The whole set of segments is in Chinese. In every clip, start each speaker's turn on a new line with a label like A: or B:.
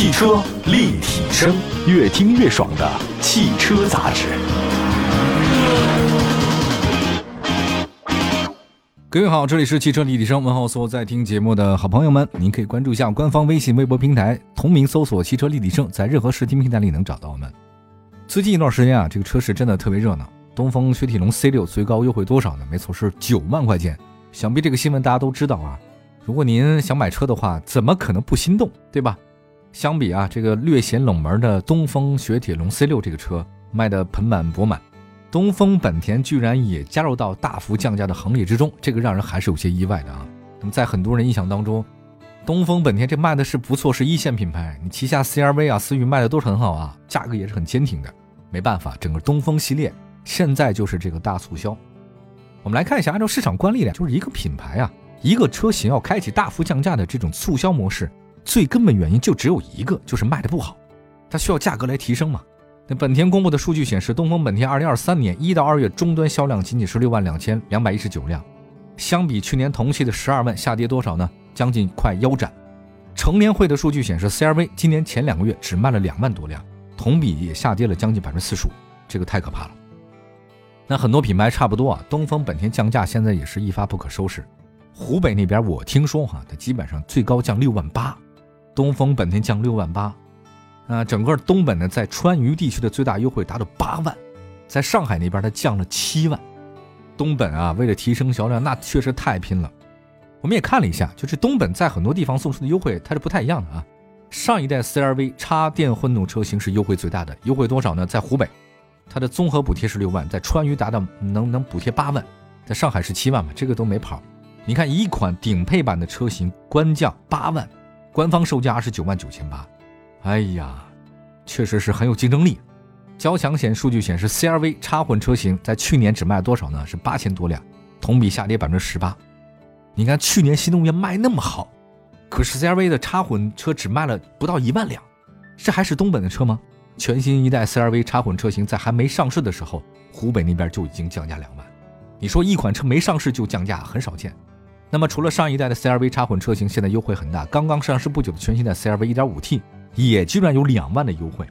A: 汽车立体声，越听越爽的汽车杂志。
B: 各位好，这里是汽车立体声，问候所有在听节目的好朋友们。您可以关注一下官方微信、微博平台，同名搜索“汽车立体声”，在任何视听平台里能找到我们。最近一段时间啊，这个车市真的特别热闹。东风雪铁龙 C 六最高优惠多少呢？没错，是九万块钱。想必这个新闻大家都知道啊。如果您想买车的话，怎么可能不心动，对吧？相比啊，这个略显冷门的东风雪铁龙 C 六这个车卖的盆满钵满，东风本田居然也加入到大幅降价的行列之中，这个让人还是有些意外的啊。那么在很多人印象当中，东风本田这卖的是不错，是一线品牌，你旗下 CRV 啊、思域卖的都是很好啊，价格也是很坚挺的。没办法，整个东风系列现在就是这个大促销。我们来看一下，按照市场惯例呢，就是一个品牌啊。一个车型要开启大幅降价的这种促销模式，最根本原因就只有一个，就是卖的不好，它需要价格来提升嘛。那本田公布的数据显示，东风本田2023年一到二月终端销量仅仅是六万两千两百一十九辆，相比去年同期的十二万下跌多少呢？将近快腰斩。成联会的数据显示，CRV 今年前两个月只卖了两万多辆，同比也下跌了将近百分之四十五，这个太可怕了。那很多品牌差不多啊，东风本田降价现在也是一发不可收拾。湖北那边我听说哈，它基本上最高降六万八，东风本田降六万八，啊，整个东本呢在川渝地区的最大优惠达到八万，在上海那边它降了七万，东本啊为了提升销量，那确实太拼了。我们也看了一下，就是东本在很多地方送出的优惠它是不太一样的啊。上一代 CRV 插电混动车型是优惠最大的，优惠多少呢？在湖北，它的综合补贴是六万，在川渝达到能能补贴八万，在上海是七万嘛，这个都没跑。你看，一款顶配版的车型官降八万，官方售价是九万九千八。哎呀，确实是很有竞争力。交强险数据显示，CRV 插混车型在去年只卖多少呢？是八千多辆，同比下跌百分之十八。你看去年新能源卖那么好，可是 CRV 的插混车只卖了不到一万辆，这还是东本的车吗？全新一代 CRV 插混车型在还没上市的时候，湖北那边就已经降价两万。你说一款车没上市就降价，很少见。那么，除了上一代的 CRV 插混车型现在优惠很大，刚刚上市不久的全新的 CRV 1.5T 也居然有两万的优惠。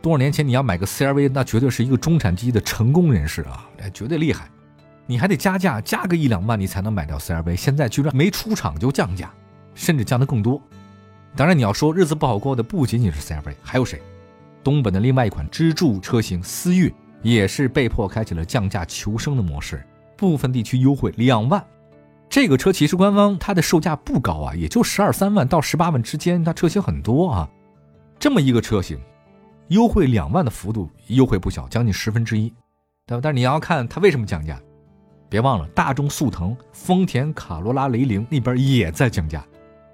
B: 多少年前你要买个 CRV，那绝对是一个中产阶级的成功人士啊，绝对厉害。你还得加价，加个一两万你才能买到 CRV，现在居然没出厂就降价，甚至降得更多。当然，你要说日子不好过的不仅仅是 CRV，还有谁？东本的另外一款支柱车型思域也是被迫开启了降价求生的模式，部分地区优惠两万。这个车其实官方它的售价不高啊，也就十二三万到十八万之间，它车型很多啊。这么一个车型，优惠两万的幅度，优惠不小，将近十分之一，对吧？但是你要看它为什么降价，别忘了大众速腾、丰田卡罗拉、雷凌那边也在降价。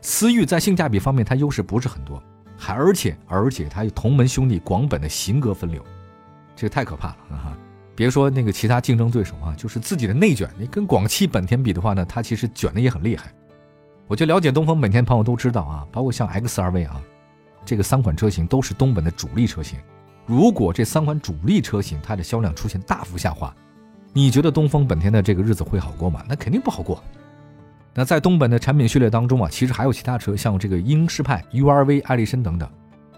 B: 思域在性价比方面它优势不是很多，还而且而且它有同门兄弟广本的型格分流，这个太可怕了啊！别说那个其他竞争对手啊，就是自己的内卷。你跟广汽本田比的话呢，它其实卷的也很厉害。我就了解东风本田朋友都知道啊，包括像 XRV 啊，这个三款车型都是东本的主力车型。如果这三款主力车型它的销量出现大幅下滑，你觉得东风本田的这个日子会好过吗？那肯定不好过。那在东本的产品序列当中啊，其实还有其他车，像这个英仕派、URV、艾力绅等等。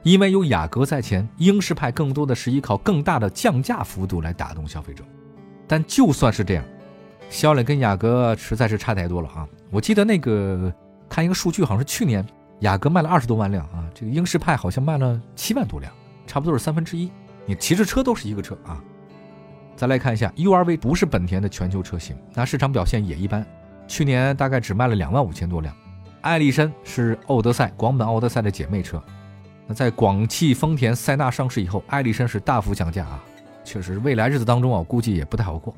B: 因为有雅阁在前，英仕派更多的是依靠更大的降价幅度来打动消费者。但就算是这样，销量跟雅阁实在是差太多了啊！我记得那个看一个数据，好像是去年雅阁卖了二十多万辆啊，这个英仕派好像卖了七万多辆，差不多是三分之一。你骑着车都是一个车啊。再来看一下 URV，不是本田的全球车型，那市场表现也一般，去年大概只卖了两万五千多辆。艾力绅是奥德赛广本奥德赛的姐妹车。在广汽丰田塞纳上市以后，艾力绅是大幅降价啊，确实未来日子当中啊，估计也不太好过。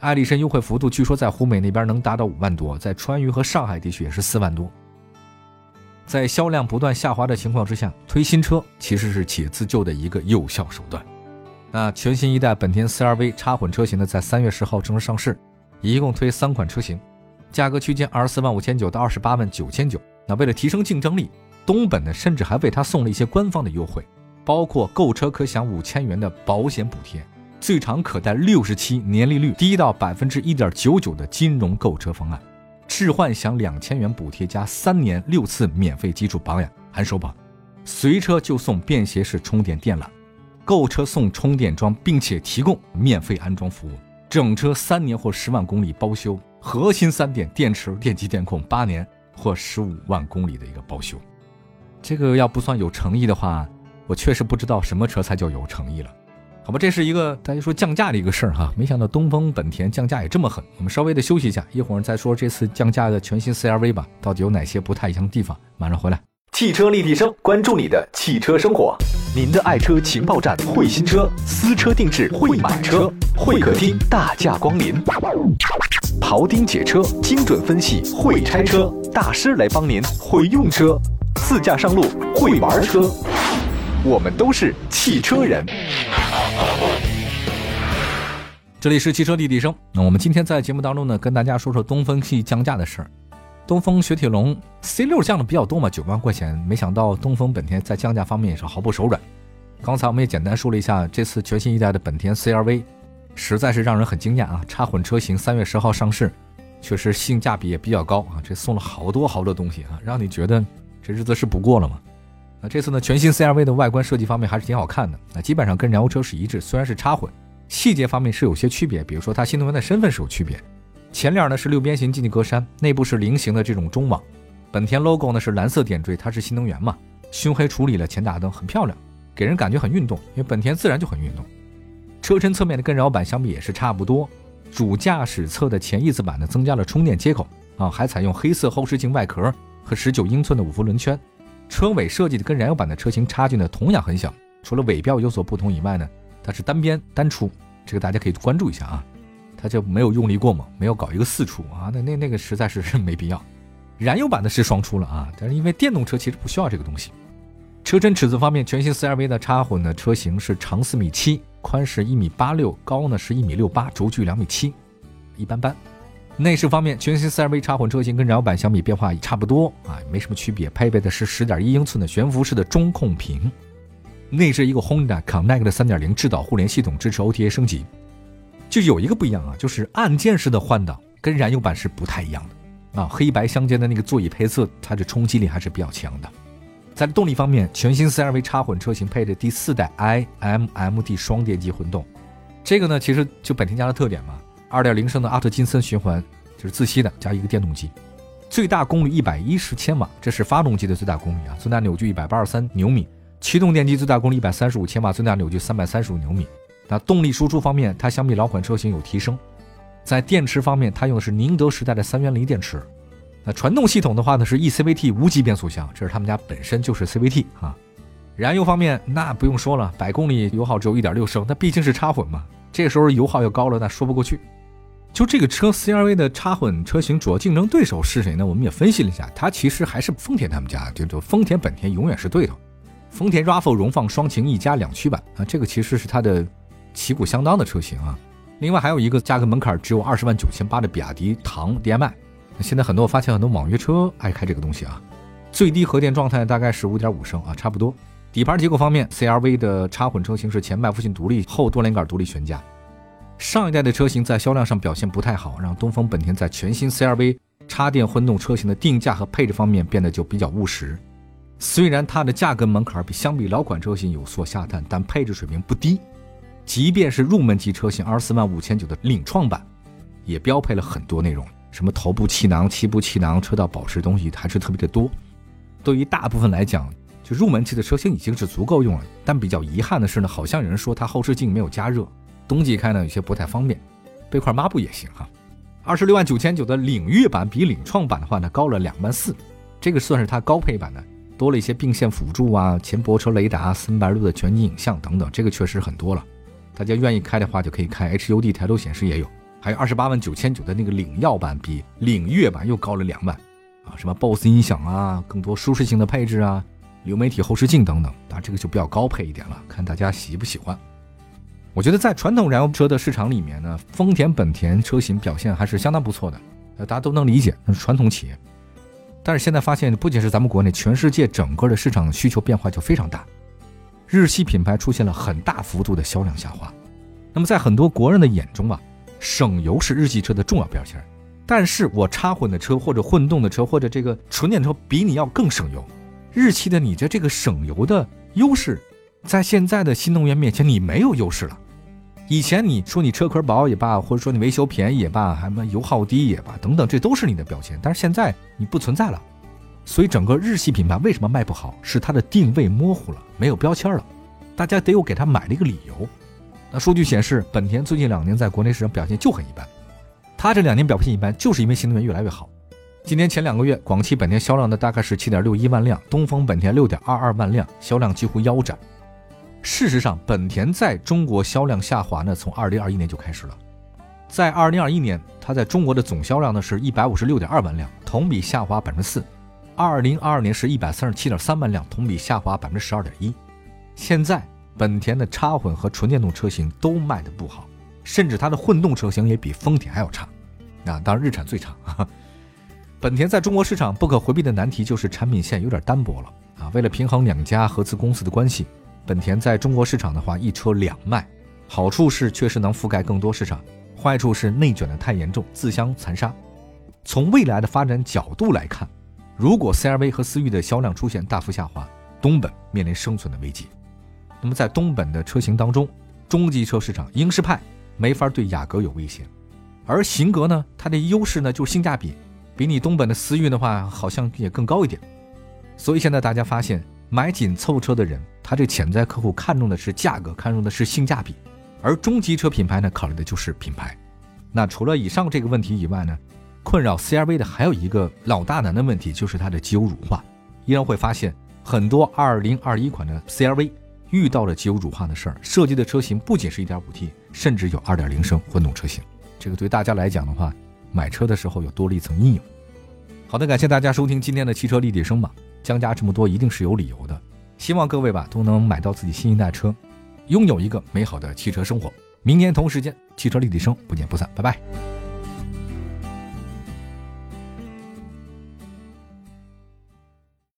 B: 艾力绅优惠幅度据说在湖北那边能达到五万多，在川渝和上海地区也是四万多。在销量不断下滑的情况之下，推新车其实是企业自救的一个有效手段。那全新一代本田 CR-V 插混车型呢，在三月十号正式上市，一共推三款车型，价格区间二十四万五千九到二十八万九千九。那为了提升竞争力。东本呢，甚至还为他送了一些官方的优惠，包括购车可享五千元的保险补贴，最长可贷六十期，年利率低到百分之一点九九的金融购车方案，置换享两千元补贴加三年六次免费基础保养，含首保。随车就送便携式充电电缆，购车送充电桩，并且提供免费安装服务，整车三年或十万公里包修，核心三点电池、电机、电控八年或十五万公里的一个包修。这个要不算有诚意的话，我确实不知道什么车才叫有诚意了。好吧，这是一个大家说降价的一个事儿哈，没想到东风本田降价也这么狠。我们稍微的休息一下，一会儿再说这次降价的全新 CRV 吧，到底有哪些不太一样的地方？马上回来。
A: 汽车立体声，关注你的汽车生活，您的爱车情报站，会新车，私车定制，会买车，会客厅大驾光临，庖丁解车，精准分析，会拆车大师来帮您，会用车，自驾上路，会玩车，我们都是汽车人。
B: 这里是汽车立体声。那我们今天在节目当中呢，跟大家说说东风系降价的事儿。东风雪铁龙 C 六降的比较多嘛，九万块钱。没想到东风本田在降价方面也是毫不手软。刚才我们也简单说了一下，这次全新一代的本田 CRV，实在是让人很惊讶啊！插混车型三月十号上市，确实性价比也比较高啊。这送了好多好多东西啊，让你觉得这日子是不过了吗？那这次呢，全新 CRV 的外观设计方面还是挺好看的，那基本上跟燃油车是一致，虽然是插混。细节方面是有些区别，比如说它新能源的身份是有区别。前脸呢是六边形进气格栅，内部是菱形的这种中网。本田 logo 呢是蓝色点缀，它是新能源嘛。熏黑处理了前大灯，很漂亮，给人感觉很运动，因为本田自然就很运动。车身侧面的跟燃油版相比也是差不多。主驾驶侧的前翼子板呢增加了充电接口啊，还采用黑色后视镜外壳和十九英寸的五辐轮圈。车尾设计的跟燃油版的车型差距呢同样很小，除了尾标有所不同以外呢。它是单边单出，这个大家可以关注一下啊，它就没有用力过猛，没有搞一个四出啊，那那那个实在是 没必要。燃油版的是双出了啊，但是因为电动车其实不需要这个东西。车身尺寸方面，全新 CRV 的插混的车型是长四米七，宽是一米八六，高呢是一米六八，轴距两米七，一般般。内饰方面，全新 CRV 插混车型跟燃油版相比变化也差不多啊，没什么区别，配备的是十点一英寸的悬浮式的中控屏。内置一个 Honda Connect 的3.0智导互联系统，支持 OTA 升级。就有一个不一样啊，就是按键式的换挡跟燃油版是不太一样的啊。黑白相间的那个座椅配色，它的冲击力还是比较强的。在动力方面，全新 CRV 插混车型配的第四代 iMMD 双电机混动，这个呢其实就本田家的特点嘛。2.0升的阿特金森循环就是自吸的，加一个电动机，最大功率110千瓦，这是发动机的最大功率啊，最大扭矩183牛米。驱动电机最大功率一百三十五千瓦，最大扭矩三百三十五牛米。那动力输出方面，它相比老款车型有提升。在电池方面，它用的是宁德时代的三元锂电池。那传动系统的话呢，是 eCVT 无级变速箱，这是他们家本身就是 CVT 啊。燃油方面，那不用说了，百公里油耗只有一点六升，那毕竟是插混嘛。这时候油耗要高了，那说不过去。就这个车 CRV 的插混车型，主要竞争对手是谁呢？我们也分析了一下，它其实还是丰田他们家，就就丰田本田永远是对头。丰田 RAV4 荣放双擎一加两驱版啊，这个其实是它的旗鼓相当的车型啊。另外还有一个价格门槛只有二十万九千八的比亚迪唐 DM-i。现在很多我发现很多网约车爱开这个东西啊。最低核电状态大概是五点五升啊，差不多。底盘结构方面，CRV 的插混车型是前麦弗逊独立，后多连杆独立悬架。上一代的车型在销量上表现不太好，让东风本田在全新 CRV 插电混动车型的定价和配置方面变得就比较务实。虽然它的价格门槛比相比老款车型有所下探，但配置水平不低。即便是入门级车型二十四万五千九的领创版，也标配了很多内容，什么头部气囊、七部气囊、车道保持东西还是特别的多。对于大部分来讲，就入门级的车型已经是足够用了。但比较遗憾的是呢，好像有人说它后视镜没有加热，冬季开呢有些不太方便。备块抹布也行哈。二十六万九千九的领域版比领创版的话呢高了两万四，这个算是它高配版的。多了一些并线辅助啊，前泊车雷达、森白路的全景影像等等，这个确实很多了。大家愿意开的话，就可以开 HUD 抬头显示也有。还有二十八万九千九的那个领耀版，比领悦版又高了两万啊！什么 BOSS 音响啊，更多舒适性的配置啊，流媒体后视镜等等，啊，这个就比较高配一点了，看大家喜不喜欢。我觉得在传统燃油车的市场里面呢，丰田、本田车型表现还是相当不错的，呃，大家都能理解，那是传统企业。但是现在发现，不仅是咱们国内，全世界整个的市场需求变化就非常大，日系品牌出现了很大幅度的销量下滑。那么在很多国人的眼中啊，省油是日系车的重要标签。但是我插混的车或者混动的车或者这个纯电车比你要更省油，日系的你的这个省油的优势，在现在的新能源面前你没有优势了。以前你说你车壳薄也罢，或者说你维修便宜也罢，还么油耗低也罢，等等，这都是你的标签。但是现在你不存在了，所以整个日系品牌为什么卖不好？是它的定位模糊了，没有标签了，大家得有给它买的一个理由。那数据显示，本田最近两年在国内市场表现就很一般，它这两年表现一般，就是因为新能源越来越好。今年前两个月，广汽本田销量的大概是七点六一万辆，东风本田六点二二万辆，销量几乎腰斩。事实上，本田在中国销量下滑呢，从二零二一年就开始了。在二零二一年，它在中国的总销量呢是一百五十六点二万辆，同比下滑百分之四。二零二二年是一百三十七点三万辆，同比下滑百分之十二点一。现在，本田的插混和纯电动车型都卖的不好，甚至它的混动车型也比丰田还要差。那当然，日产最差。本田在中国市场不可回避的难题就是产品线有点单薄了啊。为了平衡两家合资公司的关系。本田在中国市场的话，一车两卖，好处是确实能覆盖更多市场，坏处是内卷的太严重，自相残杀。从未来的发展角度来看，如果 CRV 和思域的销量出现大幅下滑，东本面临生存的危机。那么在东本的车型当中，中级车市场英仕派没法对雅阁有威胁，而型格呢，它的优势呢就是性价比，比你东本的思域的话好像也更高一点。所以现在大家发现。买紧凑车的人，他这潜在客户看重的是价格，看重的是性价比，而中级车品牌呢，考虑的就是品牌。那除了以上这个问题以外呢，困扰 CRV 的还有一个老大难的问题，就是它的机油乳化。依然会发现很多2021款的 CRV 遇到了机油乳化的事儿，设计的车型不仅是一点五 T，甚至有2.0升混动车型。这个对大家来讲的话，买车的时候又多了一层阴影。好的，感谢大家收听今天的汽车立体声吧。降价这么多，一定是有理由的。希望各位吧都能买到自己新一代车，拥有一个美好的汽车生活。明天同时间，汽车立体声不见不散，拜拜。